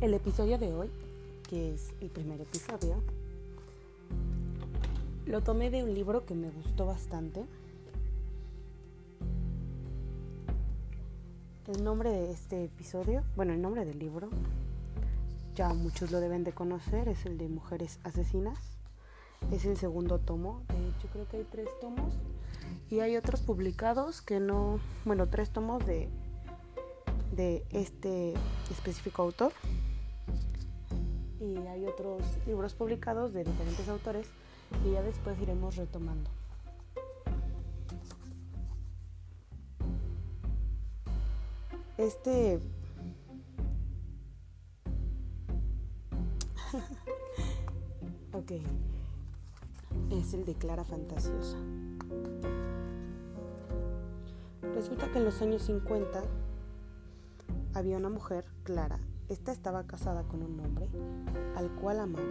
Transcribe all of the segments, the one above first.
El episodio de hoy, que es el primer episodio, lo tomé de un libro que me gustó bastante. El nombre de este episodio, bueno, el nombre del libro, ya muchos lo deben de conocer, es el de Mujeres Asesinas. Es el segundo tomo, de hecho creo que hay tres tomos y hay otros publicados que no, bueno, tres tomos de, de este específico autor y hay otros libros publicados de diferentes autores y ya después iremos retomando. Este ok es el de Clara Fantasiosa. Resulta que en los años 50 había una mujer, Clara. Esta estaba casada con un hombre al cual amaba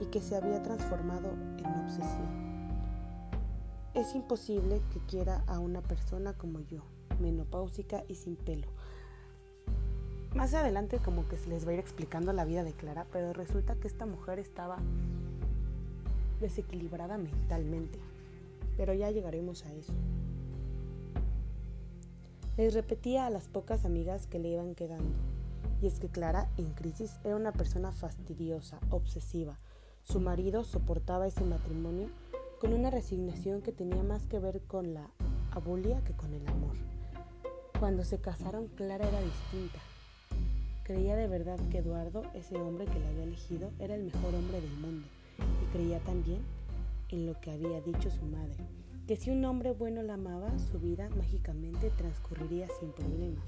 y que se había transformado en obsesión. Es imposible que quiera a una persona como yo, menopáusica y sin pelo. Más adelante como que se les va a ir explicando la vida de Clara, pero resulta que esta mujer estaba desequilibrada mentalmente. Pero ya llegaremos a eso. Les repetía a las pocas amigas que le iban quedando. Y es que Clara, en crisis, era una persona fastidiosa, obsesiva. Su marido soportaba ese matrimonio con una resignación que tenía más que ver con la abulia que con el amor. Cuando se casaron, Clara era distinta. Creía de verdad que Eduardo, ese hombre que la había elegido, era el mejor hombre del mundo y creía también en lo que había dicho su madre, que si un hombre bueno la amaba, su vida mágicamente transcurriría sin problemas.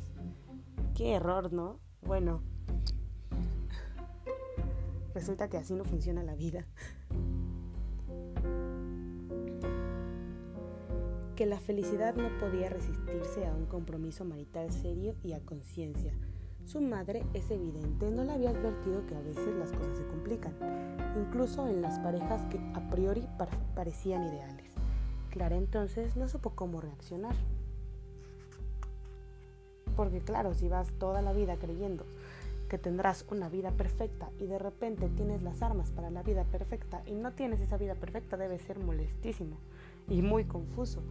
Qué error, ¿no? Bueno, resulta que así no funciona la vida. Que la felicidad no podía resistirse a un compromiso marital serio y a conciencia su madre es evidente, no le había advertido que a veces las cosas se complican, incluso en las parejas que a priori parecían ideales. Clara entonces no supo cómo reaccionar. Porque claro, si vas toda la vida creyendo que tendrás una vida perfecta y de repente tienes las armas para la vida perfecta y no tienes esa vida perfecta, debe ser molestísimo y muy confuso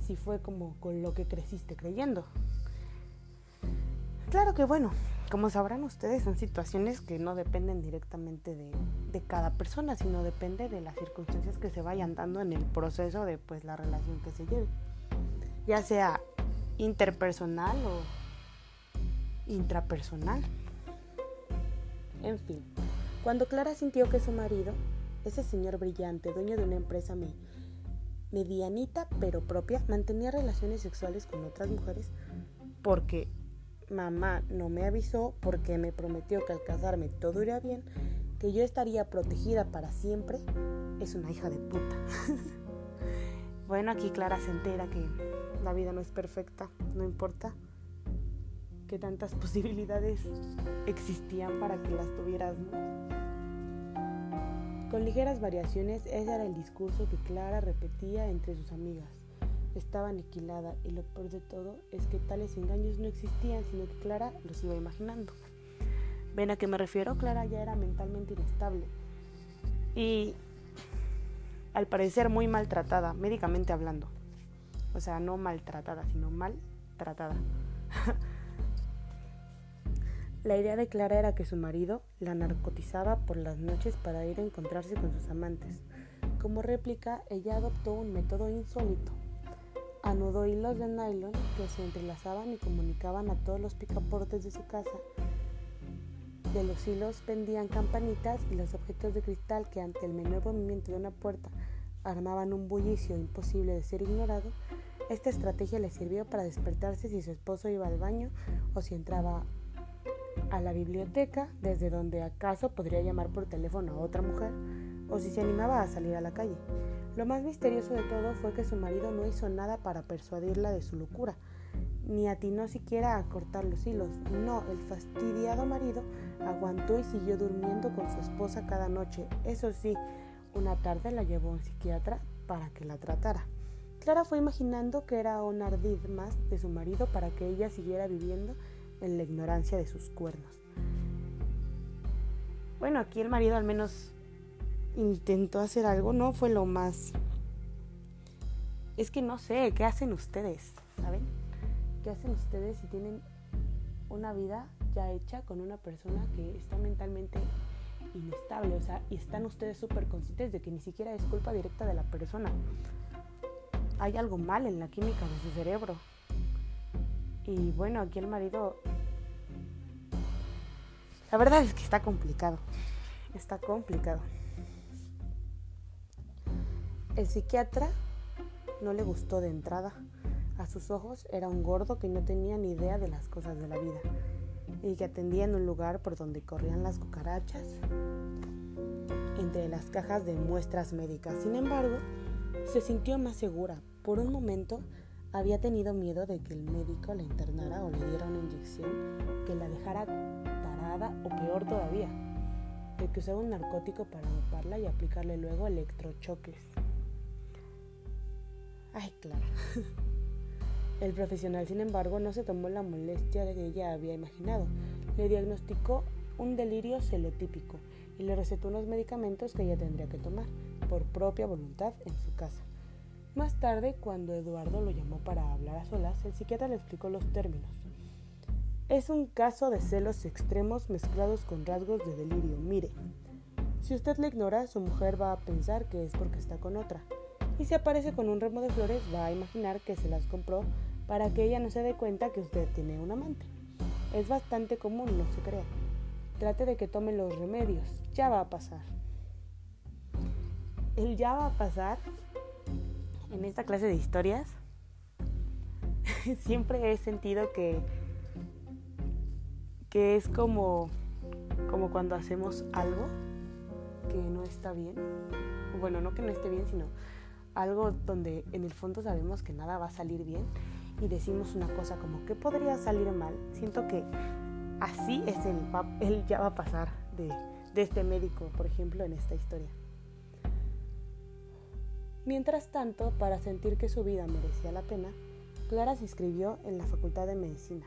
si fue como con lo que creciste creyendo. Claro que bueno, como sabrán ustedes, son situaciones que no dependen directamente de, cada persona, sino depende de las circunstancias que se vayan dando en el proceso de pues la relación que se lleve. Ya sea interpersonal o intrapersonal. En fin, cuando Clara sintió que su marido, ese señor brillante, dueño de una empresa medianita pero propia, mantenía relaciones sexuales con otras mujeres porque mamá no me avisó porque me prometió que al casarme todo iría bien, que yo estaría protegida para siempre, es una hija de puta. bueno, aquí Clara se entera que la vida no es perfecta, no importa que tantas posibilidades existían para que las tuvieras, Con ligeras variaciones, ese era el discurso que Clara repetía entre sus amigas estaba aniquilada y lo peor de todo es que tales engaños no existían, sino que Clara los iba imaginando. ¿Ven a qué me refiero? Clara ya era mentalmente inestable y al parecer muy maltratada, médicamente hablando. O sea, no maltratada, sino maltratada. la idea de Clara era que su marido la narcotizaba por las noches para ir a encontrarse con sus amantes. Como réplica, ella adoptó un método insólito Anudó hilos de nylon que se entrelazaban y comunicaban a todos los picaportes de su casa. De los hilos pendían campanitas y los objetos de cristal que ante el menor movimiento de una puerta armaban un bullicio imposible de ser ignorado. Esta estrategia le sirvió para despertarse si su esposo iba al baño o si entraba a la biblioteca, desde donde acaso podría llamar por teléfono a otra mujer, o si se animaba a salir a la calle. Lo más misterioso de todo fue que su marido no hizo nada para persuadirla de su locura, ni atinó siquiera a cortar los hilos. No, el fastidiado marido aguantó y siguió durmiendo con su esposa cada noche. Eso sí, una tarde la llevó a un psiquiatra para que la tratara. Clara fue imaginando que era un ardid más de su marido para que ella siguiera viviendo en la ignorancia de sus cuernos. bueno, aquí el marido al menos intentó hacer algo, no fue lo más... Es que no sé, ¿qué hacen ustedes? ¿Saben? ¿Qué hacen ustedes si tienen una vida ya hecha con una persona que está mentalmente inestable? O sea, y están ustedes súper conscientes de que ni siquiera es culpa directa de la persona. Hay algo mal en la química de su cerebro. Y bueno, aquí el marido... La verdad es que está complicado. Está complicado. El psiquiatra no le gustó de entrada. A sus ojos era un gordo que no tenía ni idea de las cosas de la vida y que atendía en un lugar por donde corrían las cucarachas entre las cajas de muestras médicas. Sin embargo, se sintió más segura. Por un momento había tenido miedo de que el médico la internara o le diera una inyección que la dejara tarada o peor todavía, de que usaba un narcótico para doparla y aplicarle luego electrochoques. Ay, claro. El profesional, sin embargo, no se tomó la molestia que ella había imaginado. Le diagnosticó un delirio celotípico y le recetó unos medicamentos que ella tendría que tomar por propia voluntad en su casa. Más tarde, cuando Eduardo lo llamó para hablar a solas, el psiquiatra le explicó los términos. Es un caso de celos extremos mezclados con rasgos de delirio. Mire, si usted le ignora, su mujer va a pensar que es porque está con otra. Y si aparece con un ramo de flores, va a imaginar que se las compró para que ella no se dé cuenta que usted tiene un amante. Es bastante común, no se crea. Trate de que tome los remedios. Ya va a pasar. El ya va a pasar en esta clase de historias siempre he sentido que, que es como, como cuando hacemos algo que no está bien. Bueno, no que no esté bien, sino algo donde en el fondo sabemos que nada va a salir bien y decimos una cosa como que podría salir mal. Siento que así es el, el ya va a pasar de, de este médico, por ejemplo, en esta historia. Mientras tanto, para sentir que su vida merecía la pena, Clara se inscribió en la Facultad de Medicina.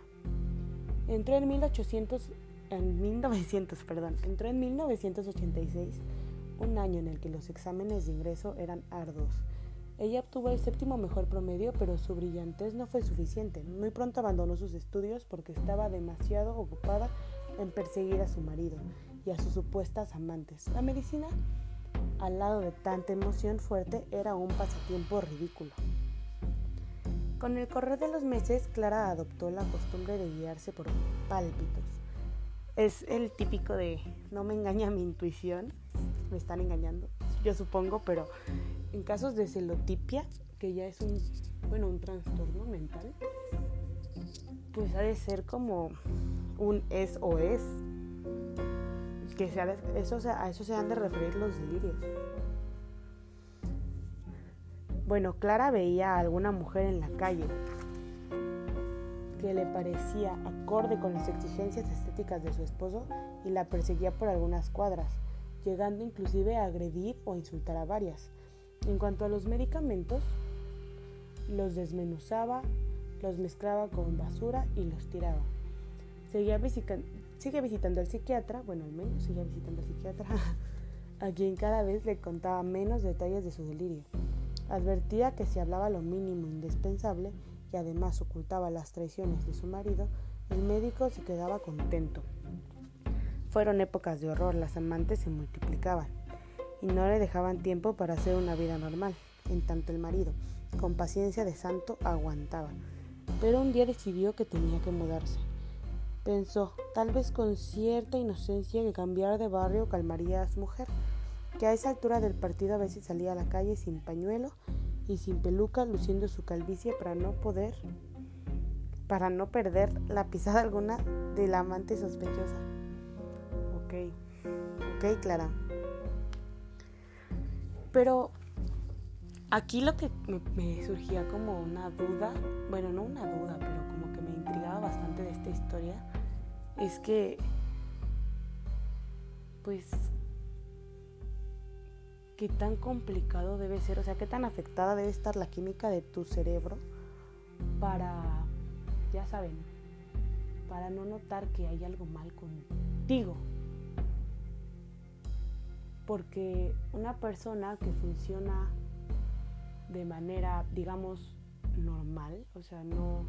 Entró en, 1800, en 1900, perdón, entró en 1986, un año en el que los exámenes de ingreso eran arduos. Ella obtuvo el séptimo mejor promedio, pero su brillantez no fue suficiente. Muy pronto abandonó sus estudios porque estaba demasiado ocupada en perseguir a su marido y a sus supuestas amantes. La medicina al lado de tanta emoción fuerte era un pasatiempo ridículo. Con el correr de los meses, Clara adoptó la costumbre de guiarse por pálpitos. Es el típico de no me engaña mi intuición, me están engañando, yo supongo, pero en casos de celotipia, que ya es un, bueno, un trastorno mental, pues ha de ser como un es o es que eso, a eso se han de referir los delirios. Bueno, Clara veía a alguna mujer en la calle que le parecía acorde con las exigencias estéticas de su esposo y la perseguía por algunas cuadras, llegando inclusive a agredir o insultar a varias. En cuanto a los medicamentos, los desmenuzaba, los mezclaba con basura y los tiraba. Seguía Sigue visitando al psiquiatra, bueno, al menos sigue visitando al psiquiatra, a quien cada vez le contaba menos detalles de su delirio. Advertía que si hablaba lo mínimo indispensable y además ocultaba las traiciones de su marido, el médico se quedaba contento. Fueron épocas de horror, las amantes se multiplicaban y no le dejaban tiempo para hacer una vida normal, en tanto el marido, con paciencia de santo, aguantaba. Pero un día decidió que tenía que mudarse. Pensó, tal vez con cierta inocencia, que cambiar de barrio calmaría a su mujer, que a esa altura del partido a veces salía a la calle sin pañuelo y sin peluca, luciendo su calvicie para no poder, para no perder la pisada alguna de la amante sospechosa. Ok, ok, Clara. Pero aquí lo que me, me surgía como una duda, bueno, no una duda, pero como bastante de esta historia, es que, pues, qué tan complicado debe ser, o sea, qué tan afectada debe estar la química de tu cerebro para, ya saben, para no notar que hay algo mal contigo. porque una persona que funciona de manera, digamos, normal, o sea, no,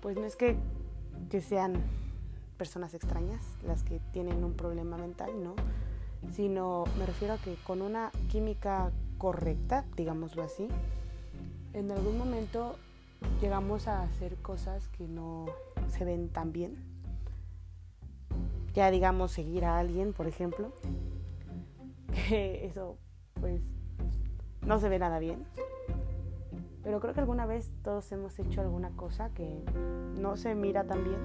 pues no es que, que sean personas extrañas las que tienen un problema mental, ¿no? Sino me refiero a que con una química correcta, digámoslo así, en algún momento llegamos a hacer cosas que no se ven tan bien. Ya digamos seguir a alguien, por ejemplo, que eso pues no se ve nada bien. Pero creo que alguna vez todos hemos hecho alguna cosa que no se mira tan bien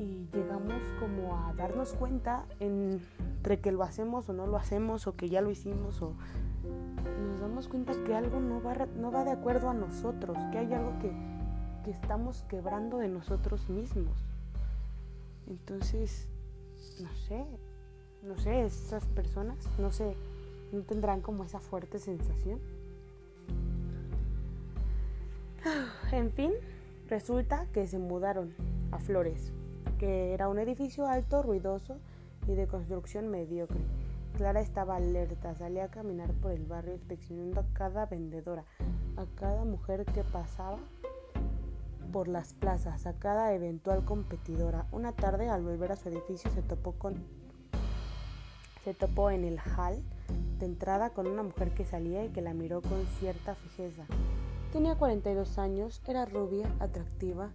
y llegamos como a darnos cuenta entre que lo hacemos o no lo hacemos o que ya lo hicimos o nos damos cuenta que algo no va, no va de acuerdo a nosotros, que hay algo que, que estamos quebrando de nosotros mismos. Entonces, no sé, no sé, esas personas, no sé, no tendrán como esa fuerte sensación. En fin, resulta que se mudaron a Flores, que era un edificio alto, ruidoso y de construcción mediocre. Clara estaba alerta, salía a caminar por el barrio inspeccionando a cada vendedora, a cada mujer que pasaba por las plazas, a cada eventual competidora. Una tarde, al volver a su edificio, se topó con se topó en el hall de entrada con una mujer que salía y que la miró con cierta fijeza. Tenía 42 años, era rubia, atractiva,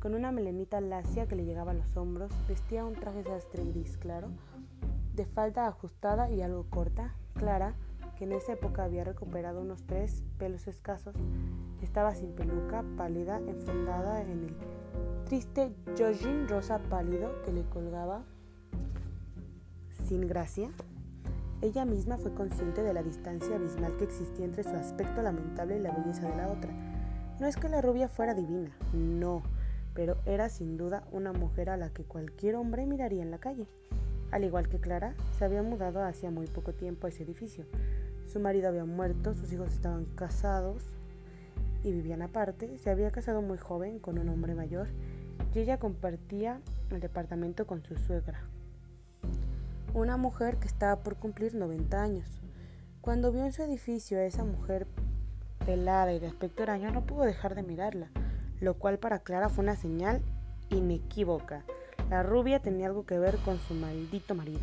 con una melenita lacia que le llegaba a los hombros, vestía un traje sastre gris claro, de falda ajustada y algo corta. Clara, que en esa época había recuperado unos tres pelos escasos, estaba sin peluca, pálida, enfundada en el triste jogging rosa pálido que le colgaba sin gracia. Ella misma fue consciente de la distancia abismal que existía entre su aspecto lamentable y la belleza de la otra. No es que la rubia fuera divina, no, pero era sin duda una mujer a la que cualquier hombre miraría en la calle. Al igual que Clara, se había mudado hacía muy poco tiempo a ese edificio. Su marido había muerto, sus hijos estaban casados y vivían aparte. Se había casado muy joven con un hombre mayor y ella compartía el departamento con su suegra, una mujer que estaba por cumplir 90 años. Cuando vio en su edificio a esa mujer pelada y de aspecto araño, no pudo dejar de mirarla, lo cual para Clara fue una señal inequívoca la rubia tenía algo que ver con su maldito marido.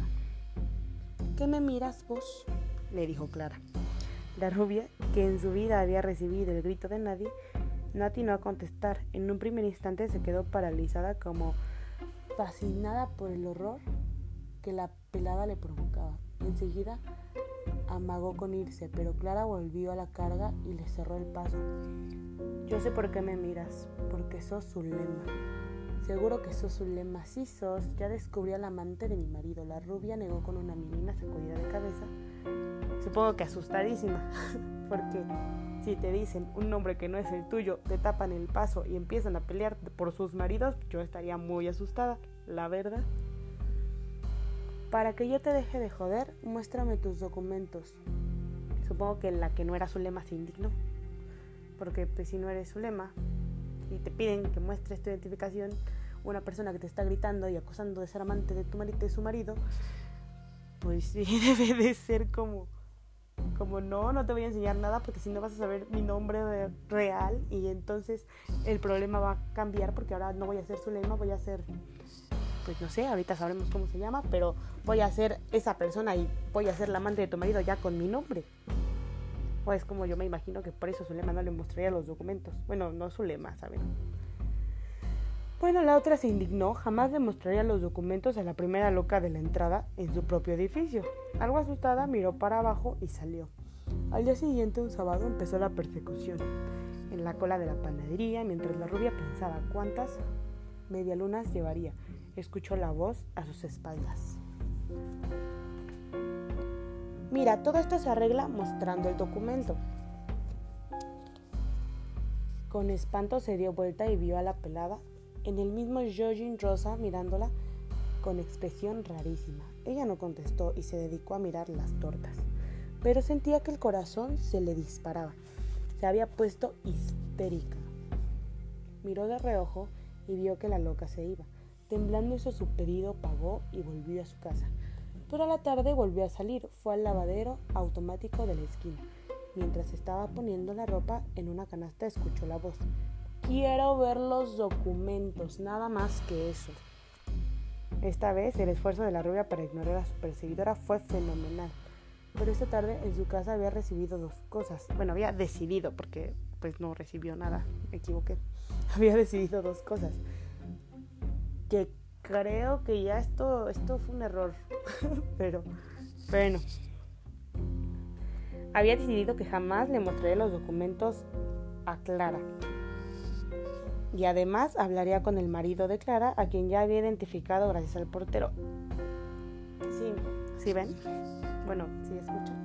¿Qué me miras vos? le dijo Clara. La rubia, que en su vida había recibido el grito de nadie, no atinó a contestar. En un primer instante se quedó paralizada como fascinada por el horror que la pelada le provocaba. Enseguida amagó con irse, pero Clara volvió a la carga y le cerró el paso. Yo sé por qué me miras, porque sos su lema. Seguro que sos un lema, sí sos. Ya descubrí al amante de mi marido. La rubia negó con una mínima sacudida de cabeza. Supongo que asustadísima, porque si te dicen un nombre que no es el tuyo, te tapan el paso y empiezan a pelear por sus maridos, yo estaría muy asustada, la verdad. Para que yo te deje de joder, muéstrame tus documentos. Supongo que la que no era su lema se indignó, porque pues si no eres su lema, y te piden que muestres tu identificación, una persona que te está gritando y acusando de ser amante de tu marido de su marido, pues sí debe de ser como como no, no te voy a enseñar nada porque si no vas a saber mi nombre real y entonces el problema va a cambiar porque ahora no voy a ser su lema, voy a ser pues no sé, ahorita sabremos cómo se llama, pero voy a ser esa persona y voy a ser la amante de tu marido ya con mi nombre. O es como yo me imagino que por eso Zulema no le mostraría los documentos. Bueno, no Zulema, ¿saben? Bueno, la otra se indignó, jamás le mostraría los documentos a la primera loca de la entrada en su propio edificio. Algo asustada, miró para abajo y salió. Al día siguiente, un sábado, empezó la persecución. En la cola de la panadería, mientras la rubia pensaba cuántas medialunas llevaría, escuchó la voz a sus espaldas. Mira, todo esto se arregla mostrando el documento. Con espanto se dio vuelta y vio a la pelada en el mismo jogging rosa mirándola con expresión rarísima. Ella no contestó y se dedicó a mirar las tortas, pero sentía que el corazón se le disparaba. Se había puesto histérica. Miró de reojo y vio que la loca se iba. Temblando hizo su pedido, pagó y volvió a su casa. pero a la tarde volvió a salir. Fue al lavadero automático de la esquina. Mientras estaba poniendo la ropa en una canasta escuchó la voz. Quiero ver los documentos, nada más que eso. Esta vez el esfuerzo de la rubia para ignorar a su perseguidora fue fenomenal. Pero esta tarde en su casa había recibido dos cosas. Bueno, había decidido, porque pues no recibió nada, me equivoqué. Había decidido dos cosas. Que creo que ya esto, esto fue un error. Pero bueno. Había decidido que jamás le mostraré los documentos a Clara. Y además hablaría con el marido de Clara, a quien ya había identificado gracias al portero. Sí, ¿sí ven? Bueno, ¿sí escuchan?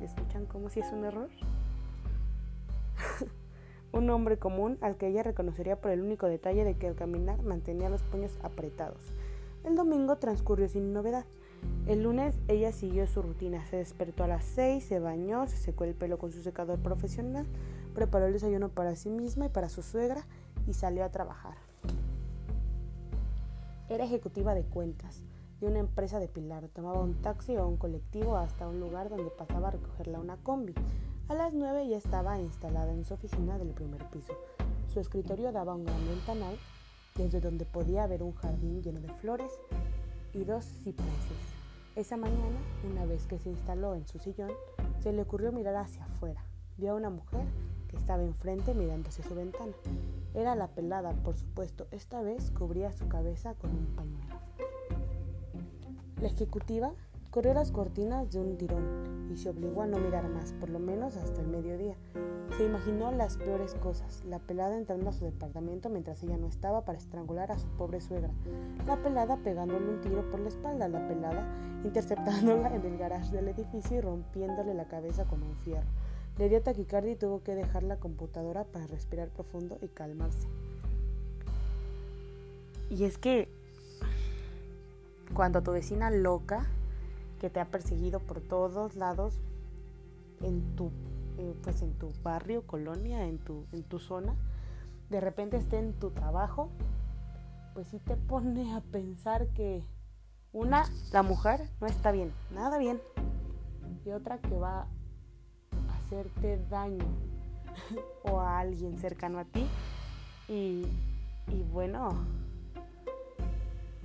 ¿Sí escuchan cómo si es un error? un hombre común al que ella reconocería por el único detalle de que al caminar mantenía los puños apretados. El domingo transcurrió sin novedad. El lunes ella siguió su rutina, se despertó a las 6, se bañó, se secó el pelo con su secador profesional, preparó el desayuno para sí misma y para su suegra y salió a trabajar. Era ejecutiva de cuentas de una empresa de Pilar. Tomaba un taxi o un colectivo hasta un lugar donde pasaba a recogerla una combi. A las 9 ya estaba instalada en su oficina del primer piso. Su escritorio daba un gran ventanal desde donde podía ver un jardín lleno de flores y dos cipreses. Esa mañana, una vez que se instaló en su sillón, se le ocurrió mirar hacia afuera. Vio a una mujer que estaba enfrente mirando hacia su ventana. Era la pelada, por supuesto. Esta vez cubría su cabeza con un pañuelo. La ejecutiva Corrió las cortinas de un tirón y se obligó a no mirar más, por lo menos hasta el mediodía. Se imaginó las peores cosas, la pelada entrando a su departamento mientras ella no estaba para estrangular a su pobre suegra, la pelada pegándole un tiro por la espalda, la pelada interceptándola en el garaje del edificio y rompiéndole la cabeza con un fierro. Le dio taquicardia y tuvo que dejar la computadora para respirar profundo y calmarse. Y es que cuando tu vecina loca que te ha perseguido por todos lados en tu, eh, pues en tu barrio, colonia, en tu, en tu zona, de repente esté en tu trabajo, pues sí te pone a pensar que una, la mujer no está bien, nada bien, y otra que va a hacerte daño o a alguien cercano a ti y, y bueno,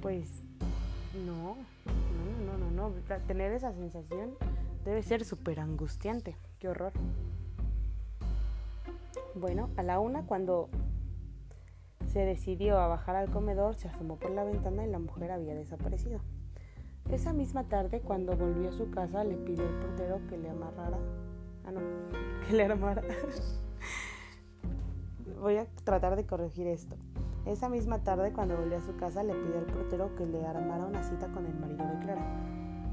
pues no, no, no, no, no. Tener esa sensación debe ser súper angustiante. Qué horror. Bueno, a la una cuando se decidió a bajar al comedor, se asomó por la ventana y la mujer había desaparecido. Esa misma tarde, cuando volvió a su casa, le pidió al portero que le amarrara. Ah, no, que le armara. Voy a tratar de corregir esto. Esa misma tarde, cuando volvió a su casa, le pidió al portero que le armara una cita con el marido de Clara.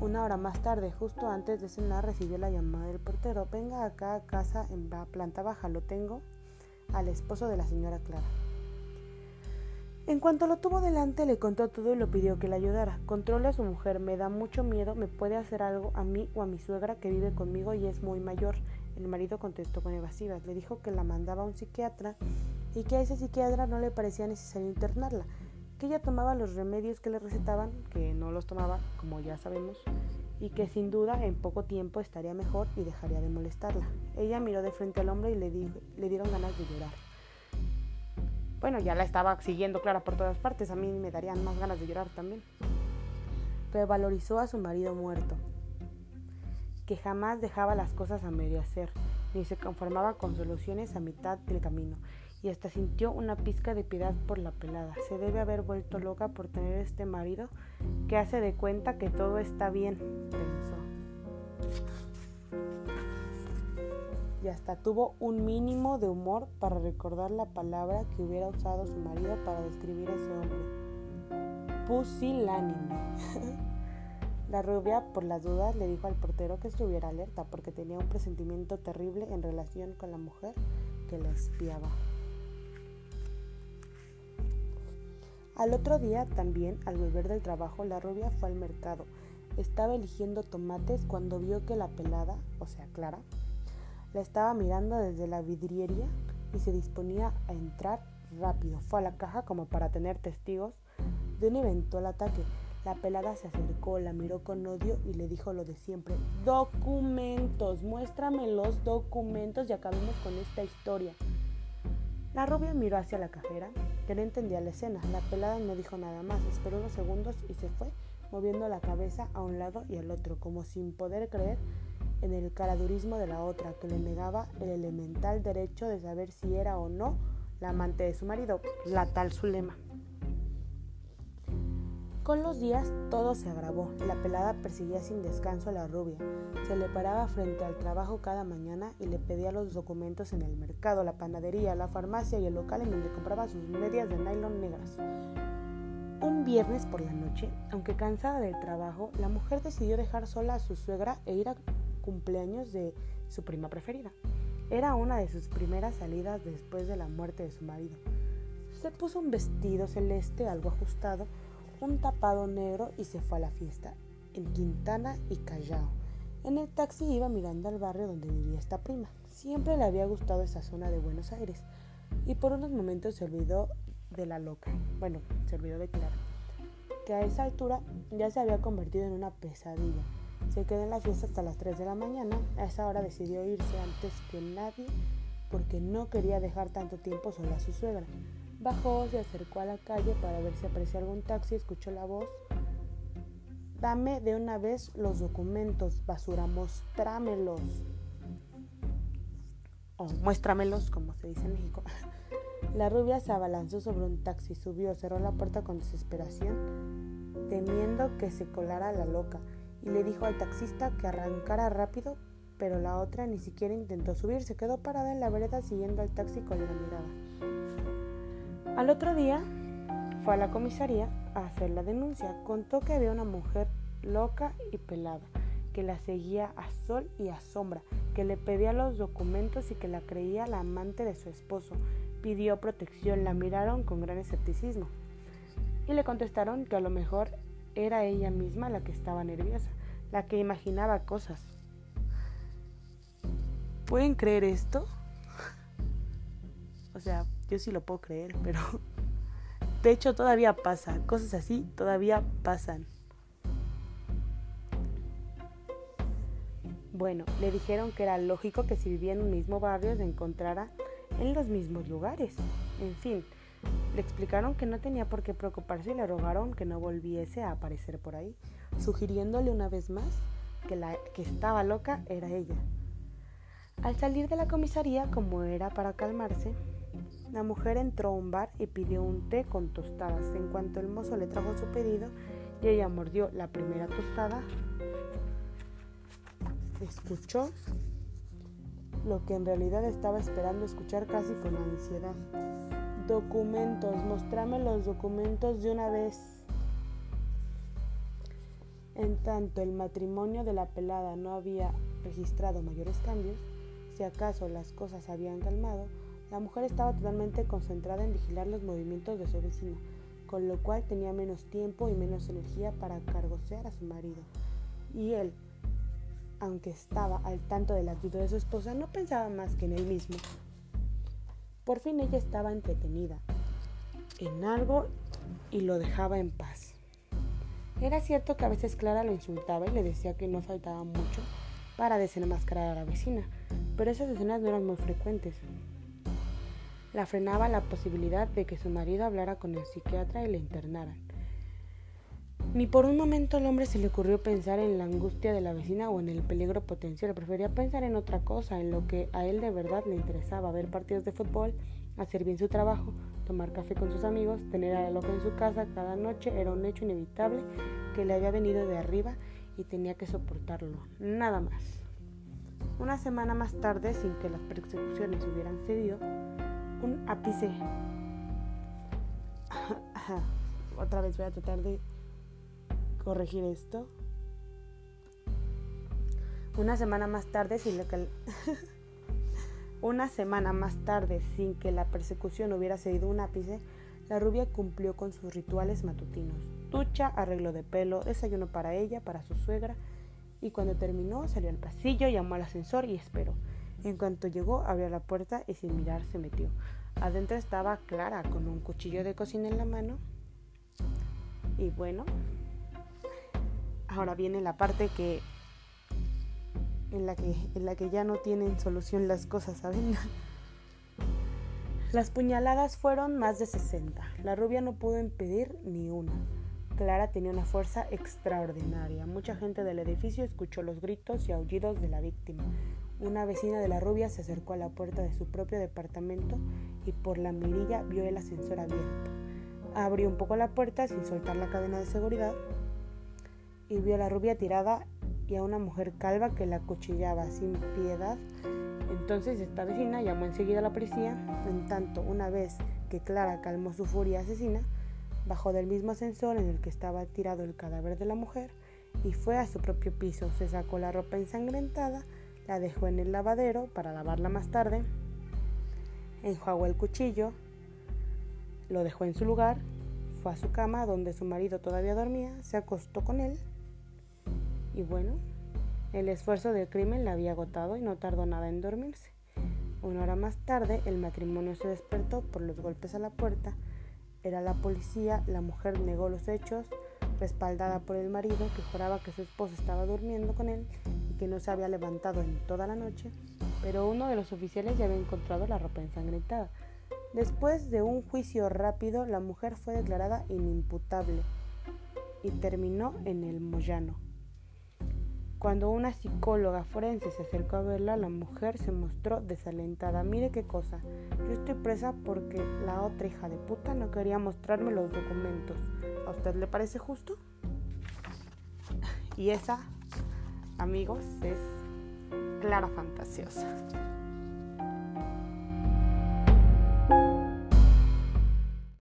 Una hora más tarde, justo antes de cenar, recibió la llamada del portero. Venga acá a casa en la planta baja, lo tengo al esposo de la señora Clara. En cuanto lo tuvo delante, le contó todo y lo pidió que le ayudara. Controle a su mujer, me da mucho miedo, me puede hacer algo a mí o a mi suegra que vive conmigo y es muy mayor. El marido contestó con evasivas. Le dijo que la mandaba a un psiquiatra y que a ese psiquiatra no le parecía necesario internarla, que ella tomaba los remedios que le recetaban, que no los tomaba, como ya sabemos, y que sin duda en poco tiempo estaría mejor y dejaría de molestarla. Ella miró de frente al hombre y le, le dieron ganas de llorar. Bueno, ya la estaba siguiendo Clara por todas partes, a mí me darían más ganas de llorar también. Pero valorizó a su marido muerto, que jamás dejaba las cosas a medio hacer, ni se conformaba con soluciones a mitad del camino, y hasta sintió una pizca de piedad por la pelada. Se debe haber vuelto loca por tener este marido que hace de cuenta que todo está bien, pensó. Y hasta tuvo un mínimo de humor para recordar la palabra que hubiera usado su marido para describir a ese hombre. Pusilánime. La rubia, por las dudas, le dijo al portero que estuviera alerta porque tenía un presentimiento terrible en relación con la mujer que la espiaba. Al otro día también, al volver del trabajo, la rubia fue al mercado. Estaba eligiendo tomates cuando vio que la pelada, o sea, Clara, la estaba mirando desde la vidriería y se disponía a entrar rápido. Fue a la caja como para tener testigos de un eventual ataque. La pelada se acercó, la miró con odio y le dijo lo de siempre. Documentos, muéstrame los documentos y acabemos con esta historia. La rubia miró hacia la cajera, que no entendía la escena. La pelada no dijo nada más, esperó unos segundos y se fue, moviendo la cabeza a un lado y al otro, como sin poder creer en el caradurismo de la otra, que le negaba el elemental derecho de saber si era o no la amante de su marido, la tal Zulema. Con los días todo se agravó. La pelada perseguía sin descanso a la rubia. Se le paraba frente al trabajo cada mañana y le pedía los documentos en el mercado, la panadería, la farmacia y el local en donde compraba sus medias de nylon negras. Un viernes por la noche, aunque cansada del trabajo, la mujer decidió dejar sola a su suegra e ir a cumpleaños de su prima preferida. Era una de sus primeras salidas después de la muerte de su marido. Se puso un vestido celeste algo ajustado, un tapado negro y se fue a la fiesta, en Quintana y Callao. En el taxi iba mirando al barrio donde vivía esta prima. Siempre le había gustado esa zona de Buenos Aires y por unos momentos se olvidó de la loca. Bueno, se olvidó de Clara, que a esa altura ya se había convertido en una pesadilla. Se quedó en la fiesta hasta las 3 de la mañana. A esa hora decidió irse antes que nadie porque no quería dejar tanto tiempo sola a su suegra. Bajó, se acercó a la calle para ver si aprecia algún taxi, escuchó la voz. Dame de una vez los documentos, basura, mostrámelos. O muéstramelos, como se dice en México. La rubia se abalanzó sobre un taxi, subió, cerró la puerta con desesperación, temiendo que se colara la loca, y le dijo al taxista que arrancara rápido, pero la otra ni siquiera intentó subir, se quedó parada en la vereda siguiendo al taxi con la mirada. Al otro día fue a la comisaría a hacer la denuncia. Contó que había una mujer loca y pelada, que la seguía a sol y a sombra, que le pedía los documentos y que la creía la amante de su esposo. Pidió protección, la miraron con gran escepticismo y le contestaron que a lo mejor era ella misma la que estaba nerviosa, la que imaginaba cosas. ¿Pueden creer esto? o sea, yo sí lo puedo creer, pero de hecho todavía pasa, cosas así todavía pasan. Bueno, le dijeron que era lógico que si vivía en un mismo barrio se encontrara en los mismos lugares. En fin, le explicaron que no tenía por qué preocuparse y le rogaron que no volviese a aparecer por ahí, sugiriéndole una vez más que la que estaba loca era ella. Al salir de la comisaría, como era para calmarse, la mujer entró a un bar y pidió un té con tostadas. En cuanto el mozo le trajo su pedido y ella mordió la primera tostada, escuchó lo que en realidad estaba esperando escuchar casi con ansiedad. Documentos, mostrame los documentos de una vez. En tanto el matrimonio de la pelada no había registrado mayores cambios, si acaso las cosas habían calmado, la mujer estaba totalmente concentrada en vigilar los movimientos de su vecina, con lo cual tenía menos tiempo y menos energía para cargosear a su marido. Y él, aunque estaba al tanto de la actitud de su esposa, no pensaba más que en él mismo. Por fin ella estaba entretenida en algo y lo dejaba en paz. Era cierto que a veces Clara lo insultaba y le decía que no faltaba mucho para desenmascarar a la vecina, pero esas escenas no eran muy frecuentes la frenaba la posibilidad de que su marido hablara con el psiquiatra y le internaran. Ni por un momento al hombre se le ocurrió pensar en la angustia de la vecina o en el peligro potencial. Prefería pensar en otra cosa, en lo que a él de verdad le interesaba, ver partidos de fútbol, hacer bien su trabajo, tomar café con sus amigos, tener a la loca en su casa cada noche era un hecho inevitable que le había venido de arriba y tenía que soportarlo. Nada más. Una semana más tarde, sin que las persecuciones hubieran cedido, un ápice. Otra vez voy a tratar de corregir esto. Una semana más tarde, sin que una semana más tarde, sin que la persecución hubiera cedido un ápice, la rubia cumplió con sus rituales matutinos. Ducha, arreglo de pelo, desayuno para ella, para su suegra, y cuando terminó salió al pasillo, llamó al ascensor y esperó. En cuanto llegó, abrió la puerta y sin mirar se metió. Adentro estaba Clara con un cuchillo de cocina en la mano. Y bueno, Ahora viene la parte que en la que en la que ya no tienen solución las cosas, ¿saben? Las puñaladas fueron más de 60. La rubia no pudo impedir ni una. Clara tenía una fuerza extraordinaria. Mucha gente del edificio escuchó los gritos y aullidos de la víctima. Una vecina de la rubia se acercó a la puerta de su propio departamento y por la mirilla vio el ascensor abierto. Abrió un poco la puerta sin soltar la cadena de seguridad y vio a la rubia tirada y a una mujer calva que la cuchillaba sin piedad. Entonces esta vecina llamó enseguida a la policía, en tanto una vez que Clara calmó su furia asesina, bajó del mismo ascensor en el que estaba tirado el cadáver de la mujer y fue a su propio piso, se sacó la ropa ensangrentada, la dejó en el lavadero para lavarla más tarde, enjuagó el cuchillo, lo dejó en su lugar, fue a su cama donde su marido todavía dormía, se acostó con él y bueno, el esfuerzo del crimen la había agotado y no tardó nada en dormirse. Una hora más tarde, el matrimonio se despertó por los golpes a la puerta. Era la policía, la mujer negó los hechos, respaldada por el marido que juraba que su esposa estaba durmiendo con él que no se había levantado en toda la noche, pero uno de los oficiales ya había encontrado la ropa ensangrentada. Después de un juicio rápido, la mujer fue declarada inimputable y terminó en el Moyano. Cuando una psicóloga forense se acercó a verla, la mujer se mostró desalentada. Mire qué cosa, yo estoy presa porque la otra hija de puta no quería mostrarme los documentos. ¿A usted le parece justo? Y esa, amigos, es Clara Fantasiosa.